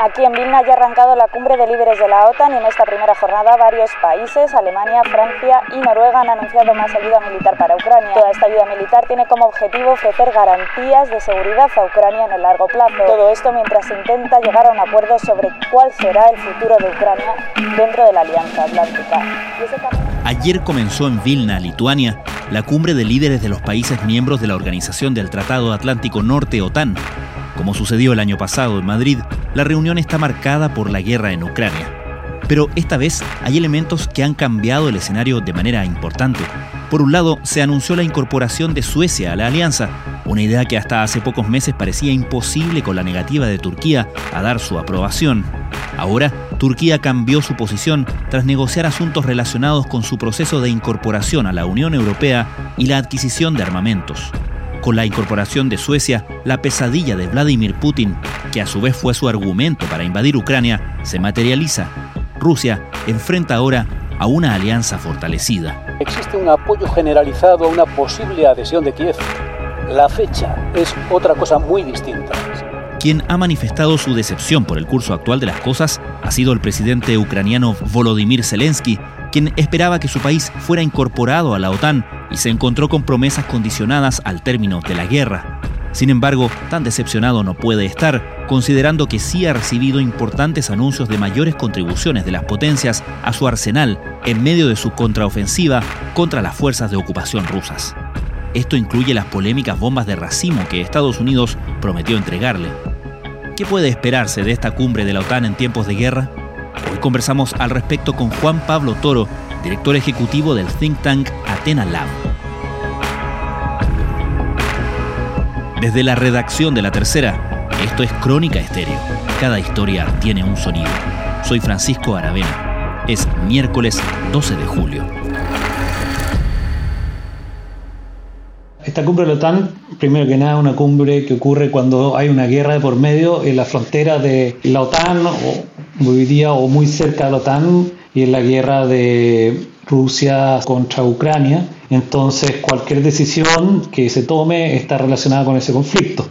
Aquí en Vilna ya ha arrancado la cumbre de líderes de la OTAN y en esta primera jornada varios países, Alemania, Francia y Noruega, han anunciado más ayuda militar para Ucrania. Toda esta ayuda militar tiene como objetivo ofrecer garantías de seguridad a Ucrania en el largo plazo. Todo esto mientras se intenta llegar a un acuerdo sobre cuál será el futuro de Ucrania dentro de la Alianza Atlántica. Ayer comenzó en Vilna, Lituania, la cumbre de líderes de los países miembros de la Organización del Tratado Atlántico Norte, OTAN. Como sucedió el año pasado en Madrid, la reunión está marcada por la guerra en Ucrania. Pero esta vez hay elementos que han cambiado el escenario de manera importante. Por un lado, se anunció la incorporación de Suecia a la alianza, una idea que hasta hace pocos meses parecía imposible con la negativa de Turquía a dar su aprobación. Ahora, Turquía cambió su posición tras negociar asuntos relacionados con su proceso de incorporación a la Unión Europea y la adquisición de armamentos. Con la incorporación de Suecia, la pesadilla de Vladimir Putin, que a su vez fue su argumento para invadir Ucrania, se materializa. Rusia enfrenta ahora a una alianza fortalecida. Existe un apoyo generalizado a una posible adhesión de Kiev. La fecha es otra cosa muy distinta. Quien ha manifestado su decepción por el curso actual de las cosas ha sido el presidente ucraniano Volodymyr Zelensky, quien esperaba que su país fuera incorporado a la OTAN y se encontró con promesas condicionadas al término de la guerra. Sin embargo, tan decepcionado no puede estar, considerando que sí ha recibido importantes anuncios de mayores contribuciones de las potencias a su arsenal en medio de su contraofensiva contra las fuerzas de ocupación rusas. Esto incluye las polémicas bombas de racimo que Estados Unidos prometió entregarle. ¿Qué puede esperarse de esta cumbre de la OTAN en tiempos de guerra? Hoy conversamos al respecto con Juan Pablo Toro, director ejecutivo del think tank Athena Lab. Desde la redacción de La Tercera, esto es Crónica Estéreo. Cada historia tiene un sonido. Soy Francisco Aravena. Es miércoles 12 de julio. Esta cumbre de la OTAN, primero que nada, una cumbre que ocurre cuando hay una guerra de por medio en la frontera de la OTAN, o hoy día o muy cerca de la OTAN, y en la guerra de Rusia contra Ucrania. Entonces, cualquier decisión que se tome está relacionada con ese conflicto.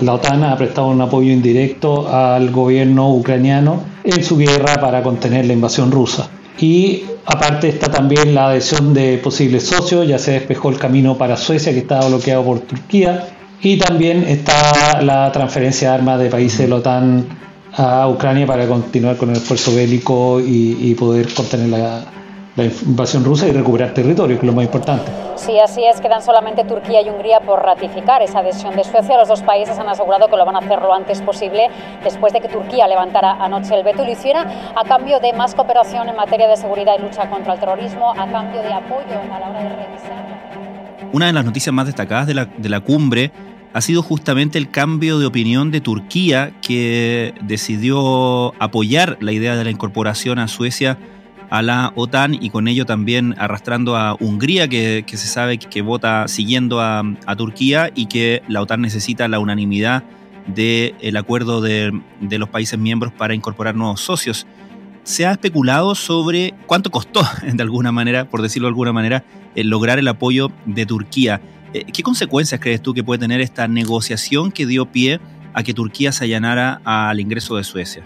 La OTAN ha prestado un apoyo indirecto al gobierno ucraniano en su guerra para contener la invasión rusa. Y aparte está también la adhesión de posibles socios, ya se despejó el camino para Suecia que estaba bloqueado por Turquía. Y también está la transferencia de armas de países de la OTAN a Ucrania para continuar con el esfuerzo bélico y, poder contener la, la invasión rusa y recuperar territorio, que es lo más importante. Sí, así es. Quedan solamente Turquía y Hungría por ratificar esa adhesión de Suecia. Los dos países han asegurado que lo van a hacer lo antes posible después de que Turquía levantara anoche el veto y lo hiciera a cambio de más cooperación en materia de seguridad y lucha contra el terrorismo, a cambio de apoyo a la hora de revisar. Una de las noticias más destacadas de la, de la cumbre ha sido justamente el cambio de opinión de Turquía que decidió apoyar la idea de la incorporación a Suecia a la OTAN y con ello también arrastrando a Hungría, que, se sabe que, vota siguiendo a, Turquía y que la OTAN necesita la unanimidad del acuerdo de, los países miembros para incorporar nuevos socios. Se ha especulado sobre cuánto costó, de alguna manera, por decirlo de alguna manera, el lograr el apoyo de Turquía. Eh, ¿Qué consecuencias crees tú que puede tener esta negociación que dio pie a que Turquía se allanara al ingreso de Suecia?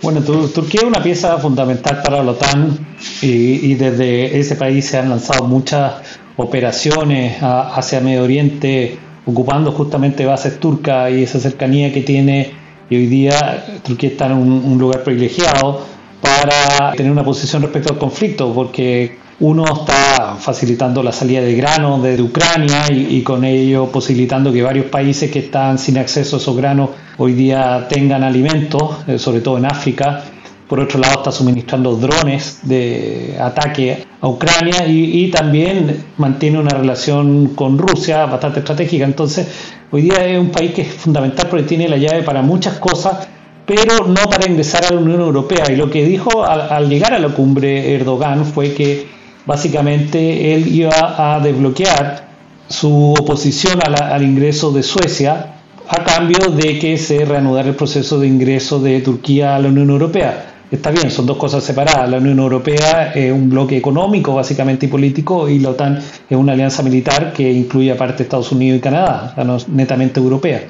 Bueno, Turquía es una pieza fundamental para la OTAN y, desde ese país se han lanzado muchas operaciones hacia Medio Oriente ocupando justamente bases turcas y esa cercanía que tiene. Y hoy día Turquía está en un lugar privilegiado para tener una posición respecto al conflicto porque uno está facilitando la salida de grano desde Ucrania y, con ello posibilitando que varios países que están sin acceso a esos granos hoy día tengan alimentos, eh, sobre todo en África. Por otro lado, está suministrando drones de ataque a Ucrania y, también mantiene una relación con Rusia bastante estratégica. Entonces, hoy día es un país que es fundamental porque tiene la llave para muchas cosas, pero no para ingresar a la Unión Europea. Y lo que dijo al llegar a la cumbre Erdogan fue que básicamente él iba a desbloquear su oposición al ingreso de Suecia a cambio de que se reanudara el proceso de ingreso de Turquía a la Unión Europea. Está bien, son dos cosas separadas. La Unión Europea es un bloque económico básicamente y político y la OTAN es una alianza militar que incluye aparte Estados Unidos y Canadá, netamente europea.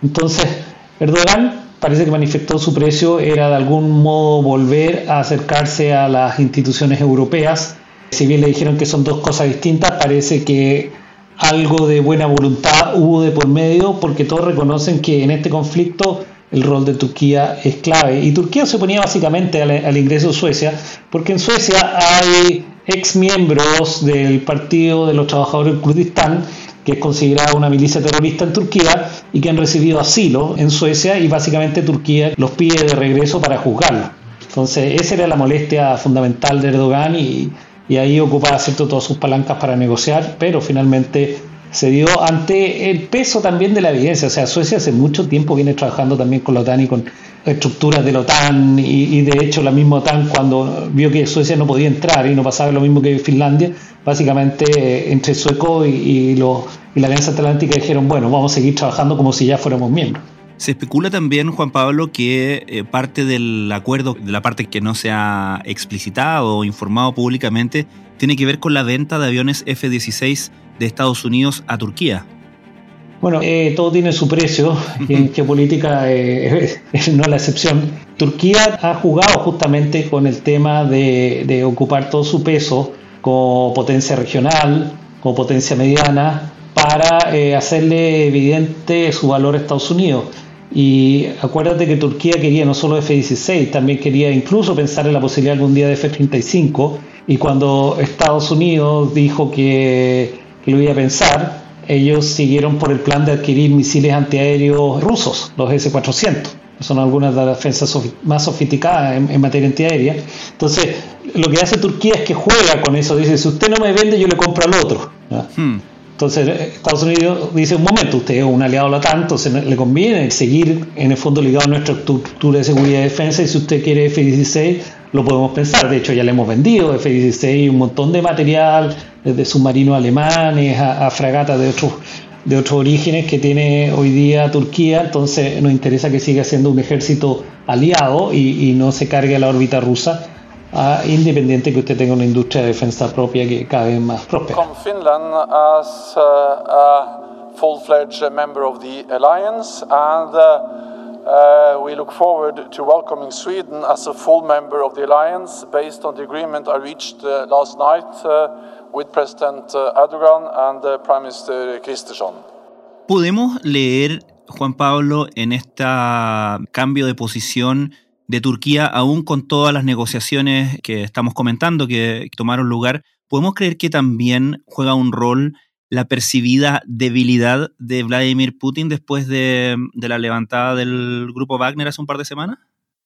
Entonces, Erdogan parece que manifestó su precio era de algún modo volver a acercarse a las instituciones europeas. Si bien le dijeron que son dos cosas distintas, parece que algo de buena voluntad hubo de por medio porque todos reconocen que en este conflicto el rol de Turquía es clave. Y Turquía se oponía básicamente al, ingreso de Suecia porque en Suecia hay ex miembros del Partido de los Trabajadores del Kurdistán que es considerada una milicia terrorista en Turquía y que han recibido asilo en Suecia y básicamente Turquía los pide de regreso para juzgarlo. Entonces esa era la molestia fundamental de Erdogan y, y ahí ocupaba ¿cierto? todas sus palancas para negociar, pero finalmente se dio ante el peso también de la evidencia. O sea, Suecia hace mucho tiempo viene trabajando también con la OTAN y con estructuras de la OTAN y, de hecho la misma OTAN cuando vio que Suecia no podía entrar y no pasaba lo mismo que Finlandia, básicamente entre sueco y, lo, y la Alianza Atlántica dijeron, bueno, vamos a seguir trabajando como si ya fuéramos miembros. Se especula también, Juan Pablo, que eh, parte del acuerdo, de la parte que no se ha explicitado o informado públicamente, tiene que ver con la venta de aviones F-16 de Estados Unidos a Turquía. Bueno, eh, todo tiene su precio y en geopolítica eh, no es la excepción. Turquía ha jugado justamente con el tema de, ocupar todo su peso como potencia regional, como potencia mediana, para eh, hacerle evidente su valor a Estados Unidos. Y acuérdate que Turquía quería no solo F-16, también quería incluso pensar en la posibilidad algún día de F-35. Y cuando Estados Unidos dijo que que lo iba a pensar, ellos siguieron por el plan de adquirir misiles antiaéreos rusos, los S-400. Son algunas de las defensas más sofisticadas en, materia antiaérea. Entonces, lo que hace Turquía es que juega con eso. Dice, si usted no me vende, yo le compro al otro. Hmm. Entonces, Estados Unidos dice, un momento, usted es un aliado de la OTAN, entonces le conviene seguir en el fondo ligado a nuestra estructura de seguridad y defensa y si usted quiere F-16, lo podemos pensar. De hecho, ya le hemos vendido F-16 un montón de material, desde submarinos alemanes a, fragatas de otros de otros orígenes que tiene hoy día Turquía, entonces nos interesa que siga siendo un ejército aliado y, no se cargue a la órbita rusa, independiente que usted tenga una industria de defensa propia que cada vez más próspera. Con Finland as uh, a full-fledged member of the alliance and uh, we look forward to welcoming Sweden as a full member of the alliance based on the agreement I reached uh, last night uh, with President Erdogan and uh, Prime Minister Kristersson. ¿Podemos leer, Juan Pablo, en este cambio de posición de Turquía, aún con todas las negociaciones que estamos comentando que tomaron lugar, podemos creer que también juega un rol la percibida debilidad de Vladimir Putin después de, la levantada del grupo Wagner hace un par de semanas?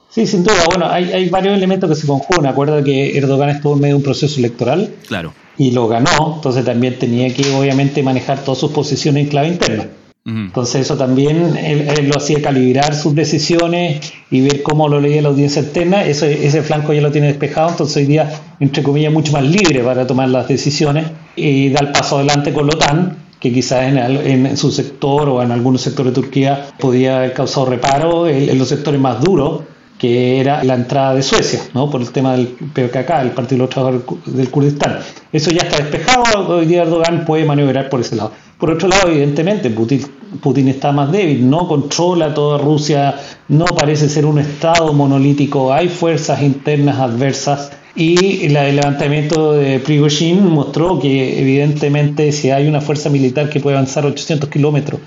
Sí, sin duda. Bueno, hay, varios elementos que se conjugan. Acuerda que Erdogan estuvo en medio de un proceso electoral. Claro. Y lo ganó, entonces también tenía que obviamente manejar todas sus posiciones en clave interna. Entonces eso también él, lo hacía calibrar sus decisiones y ver cómo lo leía la audiencia externa. Ese, ese flanco ya lo tiene despejado, entonces hoy día, entre comillas, mucho más libre para tomar las decisiones y dar paso adelante con la OTAN, que quizás en, en, su sector o en algunos sectores de Turquía podía haber causado reparo en, los sectores más duros que era la entrada de Suecia, ¿no? por el tema del PKK, el Partido de los Trabajadores del Kurdistán. Eso ya está despejado, hoy día Erdogan puede maniobrar por ese lado. Por otro lado, evidentemente, Putin, Putin está más débil, no controla toda Rusia, no parece ser un Estado monolítico, hay fuerzas internas adversas y el levantamiento de Prigozhin mostró que evidentemente si hay una fuerza militar que puede avanzar 800 kilómetros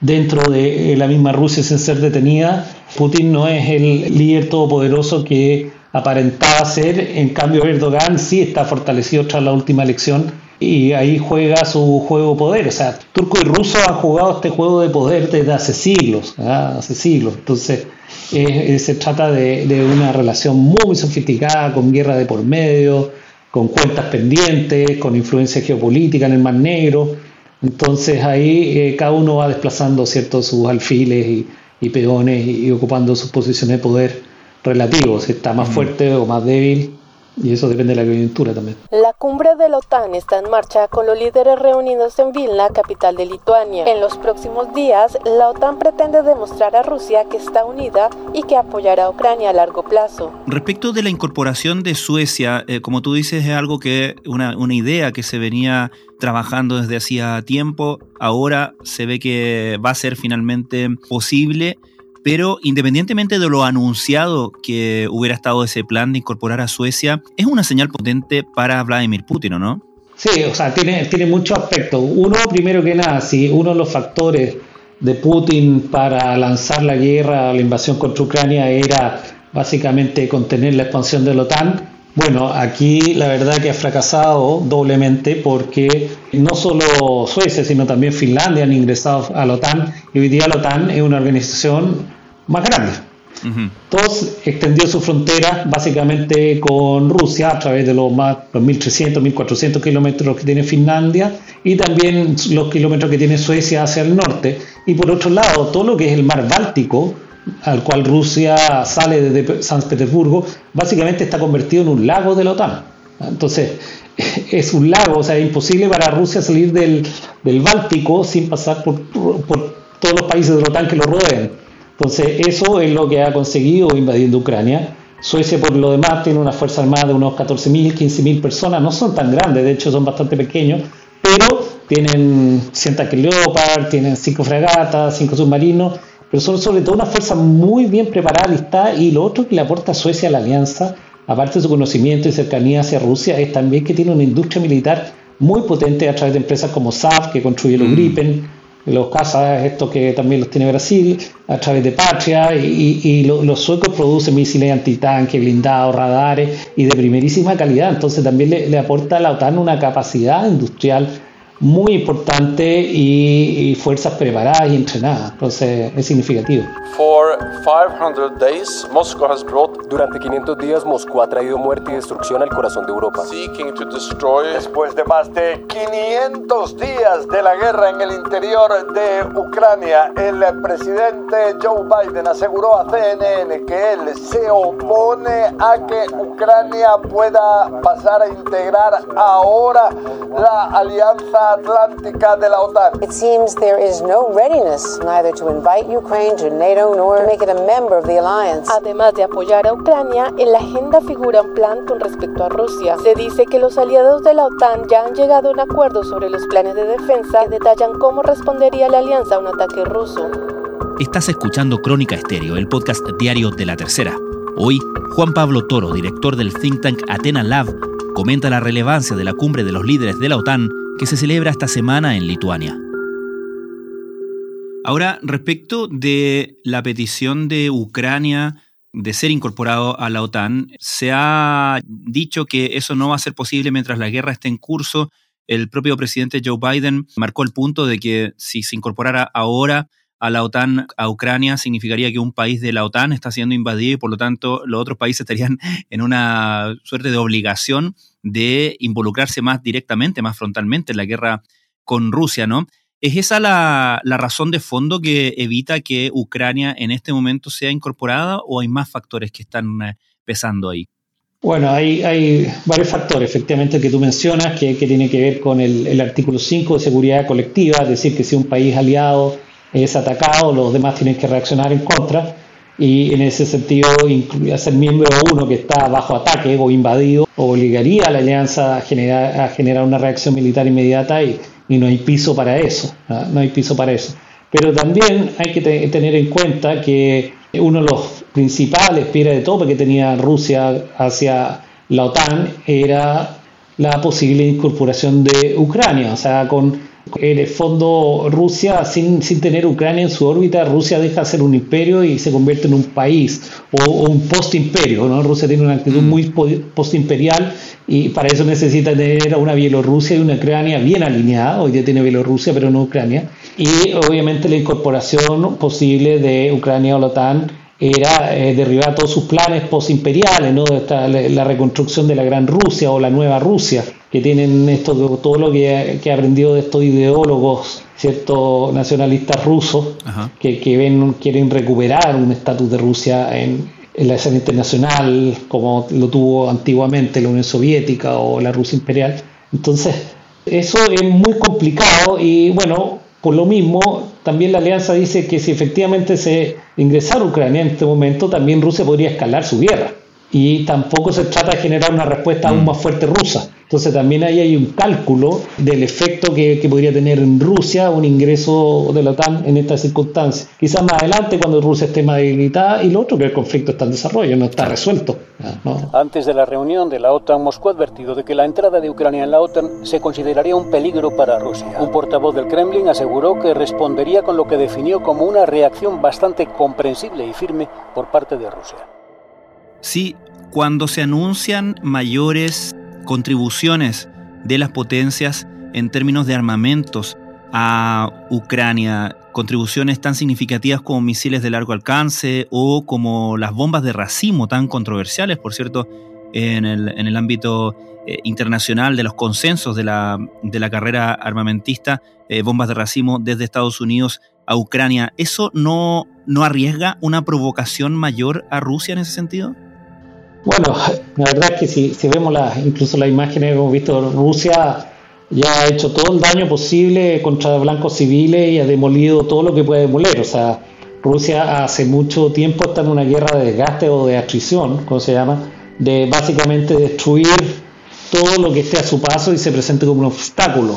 dentro de la misma Rusia sin ser detenida, Putin no es el líder todopoderoso que aparentaba ser, en cambio Erdogan sí está fortalecido tras la última elección y ahí juega su juego de poder. O sea, turco y ruso han jugado este juego de poder desde hace siglos, hace siglos. Entonces, se trata de, una relación muy sofisticada, con guerra de por medio, con cuentas pendientes, con influencia geopolítica en el Mar Negro. Entonces ahí eh, cada uno va desplazando ciertos sus alfiles y, peones y, ocupando sus posiciones de poder relativos, si está más fuerte o más débil y eso depende de la coyuntura también. La cumbre de la OTAN está en marcha con los líderes reunidos en Vilna, capital de Lituania. En los próximos días, la OTAN pretende demostrar a Rusia que está unida y que apoyará a Ucrania a largo plazo. Respecto de la incorporación de Suecia, eh, como tú dices, es algo que, una, una idea que se venía trabajando desde hacía tiempo, ahora se ve que va a ser finalmente posible Pero independientemente de lo anunciado que hubiera estado ese plan de incorporar a Suecia, es una señal potente para Vladimir Putin, ¿o no? Sí, o sea, tiene, tiene muchos aspectos. Uno, primero que nada, si uno de los factores de Putin para lanzar la guerra, la invasión contra Ucrania era básicamente contener la expansión de la OTAN, bueno, aquí la verdad que ha fracasado doblemente porque no solo Suecia, sino también Finlandia han ingresado a la OTAN y hoy día la OTAN es una organización más grande. Entonces extendió su frontera básicamente con Rusia a través de los más los 1.300, 1.400 kilómetros que tiene Finlandia y también los kilómetros que tiene Suecia hacia el norte. Y por otro lado, todo lo que es el mar Báltico, al cual Rusia sale desde San Petersburgo, básicamente está convertido en un lago de la OTAN. Entonces, es un lago, o sea, es imposible para Rusia salir del, Báltico sin pasar por, todos los países de la OTAN que lo rodeen. Entonces, eso es lo que ha conseguido invadiendo Ucrania. Suecia, por lo demás, tiene una fuerza armada de unos 14.000, 15.000 personas, no son tan grandes, de hecho son bastante pequeños, pero tienen 100 tanques Leopard, tienen 5 fragatas, 5 submarinos, pero son sobre todo una fuerza muy bien preparada, lista, y lo otro que le aporta Suecia a la alianza, aparte de su conocimiento y cercanía hacia Rusia, es también que tiene una industria militar muy potente a través de empresas como SAF, que construye los mm. Gripen, los cazas, estos que también los tiene Brasil, a través de Patria, y, los suecos producen misiles antitanque, blindados, radares y de primerísima calidad. Entonces también le, le aporta a la OTAN una capacidad industrial muy importante y, y, fuerzas preparadas y entrenadas. Entonces es significativo. For 500 days, Moscow has brought... Durante 500 días, Moscú ha traído muerte y destrucción al corazón de Europa. Seeking to destroy... Después de más de 500 días de la guerra en el interior de Ucrania, el presidente Joe Biden aseguró a CNN que él se opone a que Ucrania pueda pasar a integrar ahora la alianza atlántica de la OTAN. It seems there is no readiness neither to invite Ukraine to NATO nor to make it a member of the alliance. Además de apoyar a Ucrania, en la agenda figura un plan con respecto a Rusia. Se dice que los aliados de la OTAN ya han llegado a un acuerdo sobre los planes de defensa que detallan cómo respondería la alianza a un ataque ruso. Estás escuchando Crónica Estéreo, el podcast diario de la Tercera. Hoy, Juan Pablo Toro, director del think tank Athena Lab, comenta la relevancia de la cumbre de los líderes de la OTAN que se celebra esta semana en Lituania. Ahora, respecto de la petición de Ucrania de ser incorporado a la OTAN, se ha dicho que eso no va a ser posible mientras la guerra esté en curso. El propio presidente Joe Biden marcó el punto de que si se incorporara ahora a la OTAN a Ucrania significaría que un país de la OTAN está siendo invadido y por lo tanto los otros países estarían en una suerte de obligación de involucrarse más directamente, más frontalmente en la guerra con Rusia, ¿no? ¿Es esa la, razón de fondo que evita que Ucrania en este momento sea incorporada o hay más factores que están eh, pesando ahí? Bueno, hay, varios factores, efectivamente, que tú mencionas, que, que tiene que ver con el, el, artículo 5 de seguridad colectiva, es decir, que si un país aliado es atacado, los demás tienen que reaccionar en contra y en ese sentido ser miembro uno que está bajo ataque o invadido obligaría a la alianza a generar, a generar una reacción militar inmediata y, no hay piso para eso, ¿no? hay piso para eso. Pero también hay que tener en cuenta que uno de los principales piedras de tope que tenía Rusia hacia la OTAN era la posible incorporación de Ucrania, o sea, con en el fondo, Rusia, sin, sin tener Ucrania en su órbita, Rusia deja de ser un imperio y se convierte en un país o, un post-imperio. ¿no? Rusia tiene una actitud muy post-imperial y para eso necesita tener una Bielorrusia y una Ucrania bien alineada. Hoy ya tiene Bielorrusia, pero no Ucrania. Y obviamente la incorporación posible de Ucrania a la OTAN era eh, derribar todos sus planes postimperiales, ¿no? la, reconstrucción de la Gran Rusia o la Nueva Rusia, que tienen esto, todo lo que, que ha aprendido de estos ideólogos ciertos nacionalistas rusos que, que, ven, quieren recuperar un estatus de Rusia en, en la escena internacional como lo tuvo antiguamente la Unión Soviética o la Rusia imperial. Entonces, eso es muy complicado y bueno, por lo mismo, también la alianza dice que si efectivamente se ingresara Ucrania en este momento, también Rusia podría escalar su guerra. Y tampoco se trata de generar una respuesta aún mm. más fuerte rusa. Entonces también ahí hay un cálculo del efecto que, podría tener en Rusia un ingreso de la OTAN en estas circunstancias. Quizás más adelante cuando Rusia esté más debilitada y lo otro que el conflicto está en desarrollo, no está resuelto. Antes de la reunión de la OTAN, Moscú ha advertido de que la entrada de Ucrania en la OTAN se consideraría un peligro para Rusia. Un portavoz del Kremlin aseguró que respondería con lo que definió como una reacción bastante comprensible y firme por parte de Rusia. Sí, cuando se anuncian mayores contribuciones de las potencias en términos de armamentos a Ucrania, contribuciones tan significativas como misiles de largo alcance o como las bombas de racimo tan controversiales, por cierto, en el, ámbito eh, internacional de los consensos de la, de la carrera armamentista, eh, bombas de racimo desde Estados Unidos a Ucrania. ¿Eso no, no arriesga una provocación mayor a Rusia en ese sentido? Bueno, la verdad es que si, si vemos las, incluso las imágenes que hemos visto, Rusia ya ha hecho todo el daño posible contra blancos civiles y ha demolido todo lo que puede demoler. O sea, Rusia hace mucho tiempo está en una guerra de desgaste o de atrición, como se llama, de básicamente destruir todo lo que esté a su paso y se presente como un obstáculo.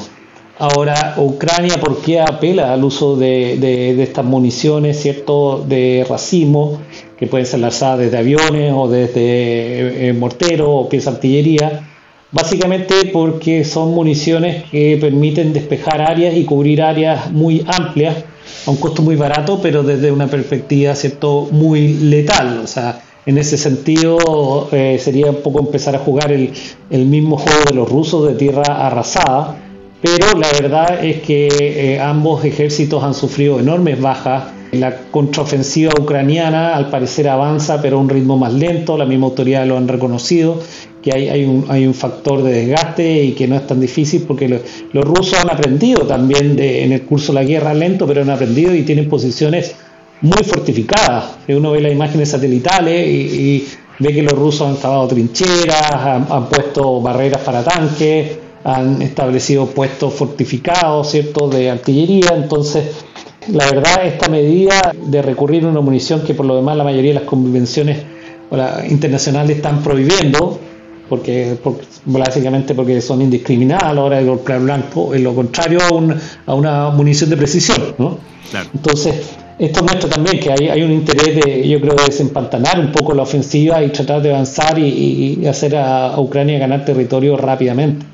Ahora, Ucrania, ¿por qué apela al uso de, de, estas municiones, cierto, de racimo, que pueden ser lanzadas desde aviones o desde eh, eh, morteros o piezas de artillería? Básicamente porque son municiones que permiten despejar áreas y cubrir áreas muy amplias a un costo muy barato, pero desde una perspectiva, cierto, muy letal. O sea, en ese sentido eh, sería un poco empezar a jugar el, el mismo juego de los rusos de tierra arrasada pero la verdad es que eh, ambos ejércitos han sufrido enormes bajas. La contraofensiva ucraniana al parecer avanza, pero a un ritmo más lento. La misma autoridad lo han reconocido, que hay, un, hay un, factor de desgaste y que no es tan difícil porque los rusos han aprendido también en el curso de la guerra lento, pero han aprendido y tienen posiciones muy fortificadas. Uno ve las imágenes satelitales y, ve que los rusos han cavado trincheras, han puesto barreras para tanques han establecido puestos fortificados, ¿cierto?, de artillería, entonces la verdad esta medida de recurrir a una munición que por lo demás la mayoría de las convenciones internacionales están prohibiendo, porque, básicamente porque son indiscriminadas a la hora de golpear blanco, en lo contrario a, una munición de precisión, ¿no? Entonces, esto muestra también que hay, un interés de, yo creo, de desempantanar un poco la ofensiva y tratar de avanzar y, hacer a Ucrania ganar territorio rápidamente.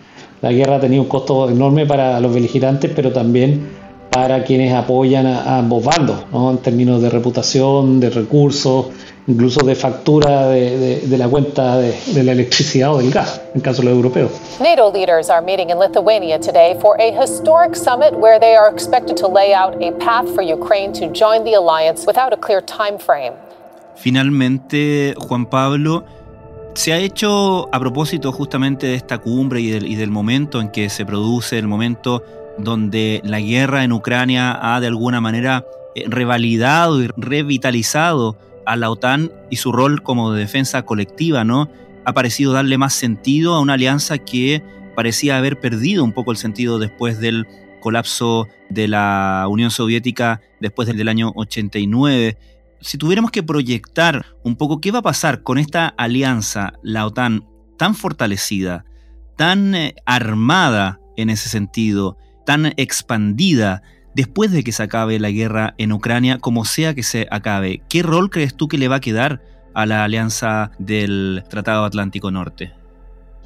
La guerra ha tenido un costo enorme para los beligerantes, pero también para quienes apoyan a, ambos bandos, ¿no? en términos de reputación, de recursos, incluso de factura de, de, de la cuenta de, de, la electricidad o del gas, en caso de los europeos. NATO leaders are meeting in Lithuania today for a historic summit where they are expected to lay out a path for Ukraine to join the alliance without a clear time frame. Finalmente, Juan Pablo, se ha hecho a propósito justamente de esta cumbre y del, momento en que se produce, el momento donde la guerra en Ucrania ha de alguna manera eh, revalidado y revitalizado a la OTAN y su rol como de defensa colectiva, ¿no? Ha parecido darle más sentido a una alianza que parecía haber perdido un poco el sentido después del colapso de la Unión Soviética después del año 89 si tuviéramos que proyectar un poco qué va a pasar con esta alianza, la OTAN, tan fortalecida, tan eh, armada en ese sentido, tan expandida, después de que se acabe la guerra en Ucrania, como sea que se acabe, ¿qué rol crees tú que le va a quedar a la alianza del Tratado Atlántico Norte?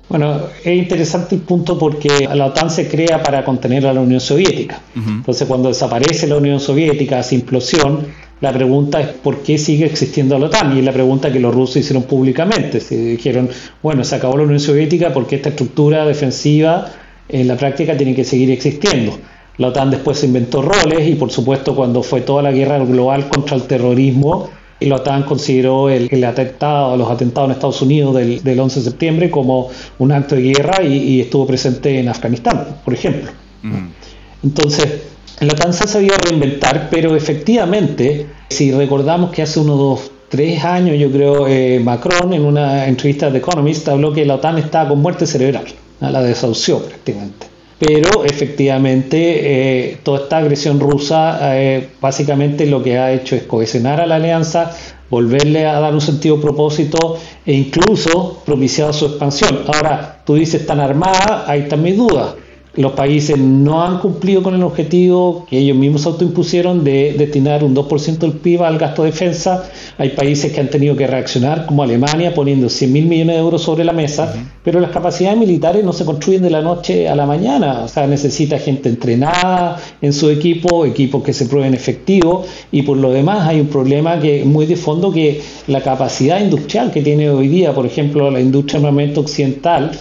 Bueno, es interesante el punto porque la OTAN se crea para contener a la Unión Soviética. Entonces, cuando desaparece la Unión Soviética, hace implosión, la pregunta es por qué sigue existiendo la OTAN y es la pregunta que los rusos hicieron públicamente. Se dijeron, bueno, se acabó la Unión Soviética porque esta estructura defensiva en la práctica tiene que seguir existiendo. La OTAN después se inventó roles y por supuesto cuando fue toda la guerra global contra el terrorismo, la OTAN consideró el, atentado, los atentados en Estados Unidos del, 11 de septiembre como un acto de guerra y, estuvo presente en Afganistán, por ejemplo. Mm. Entonces, la OTAN se sabido reinventar, pero efectivamente, si recordamos que hace unos dos, tres años, yo creo, eh, Macron en una entrevista de Economist habló que la OTAN estaba con muerte cerebral, la desahució prácticamente. Pero efectivamente, eh, toda esta agresión rusa, eh, básicamente lo que ha hecho es cohesionar a la alianza, volverle a dar un sentido propósito e incluso propiciado su expansión. Ahora, tú dices, están armadas, ahí están mis dudas los países no han cumplido con el objetivo que ellos mismos autoimpusieron de destinar un 2% del PIB al gasto de defensa. Hay países que han tenido que reaccionar, como Alemania, poniendo 100 mil millones de euros sobre la mesa, pero las capacidades militares no se construyen de la noche a la mañana. O sea, necesita gente entrenada en su equipo, equipos que se prueben efectivos, y por lo demás hay un problema que muy de fondo que la capacidad industrial que tiene hoy día, por ejemplo, la industria armamento occidental,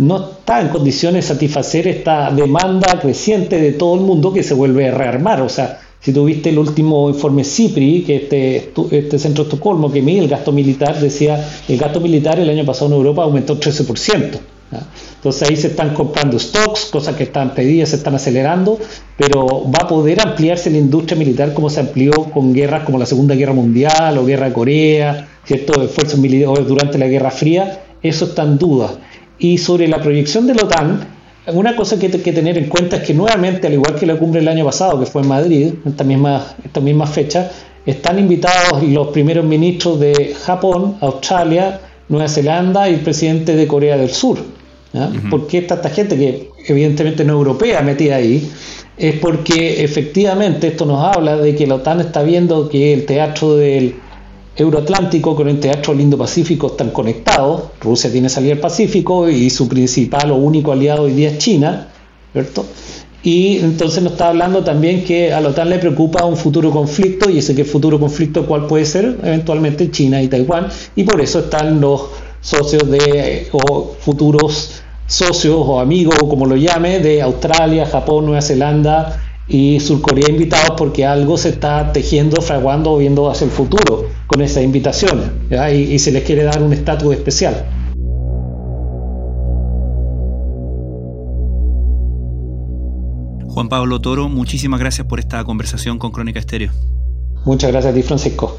no está en condiciones de satisfacer esta demanda creciente de todo el mundo que se vuelve a rearmar. O sea, si tuviste el último informe CIPRI, que este, este centro de Estocolmo que mide el gasto militar, decía el gasto militar el año pasado en Europa aumentó 13%. Entonces ahí se están comprando stocks, cosas que están pedidas, se están acelerando, pero va a poder ampliarse la industria militar como se amplió con guerras como la Segunda Guerra Mundial o Guerra de Corea, ¿cierto? esfuerzos militares durante la Guerra Fría, eso está en duda. Y sobre la proyección de la OTAN, una cosa que hay que tener en cuenta es que nuevamente, al igual que la cumbre del año pasado, que fue en Madrid, en esta misma, esta misma fecha, están invitados los primeros ministros de Japón, Australia, Nueva Zelanda y el presidente de Corea del Sur. ¿Por qué está esta gente que evidentemente no europea metida ahí? Es porque efectivamente esto nos habla de que la OTAN está viendo que el teatro del Euroatlántico con el Teatro del Indo-Pacífico están conectados. Rusia tiene salida al Pacífico y su principal o único aliado hoy día es China, ¿cierto? Y entonces nos está hablando también que a la OTAN le preocupa un futuro conflicto y ese que futuro conflicto cuál puede ser eventualmente China y Taiwán y por eso están los socios de o futuros socios o amigos o como lo llame de Australia, Japón, Nueva Zelanda y Surcorea invitados porque algo se está tejiendo, fraguando o viendo hacia el futuro con esas invitaciones y, y, se les quiere dar un estatus especial. Juan Pablo Toro, muchísimas gracias por esta conversación con Crónica Estéreo. Muchas gracias a ti, Francisco.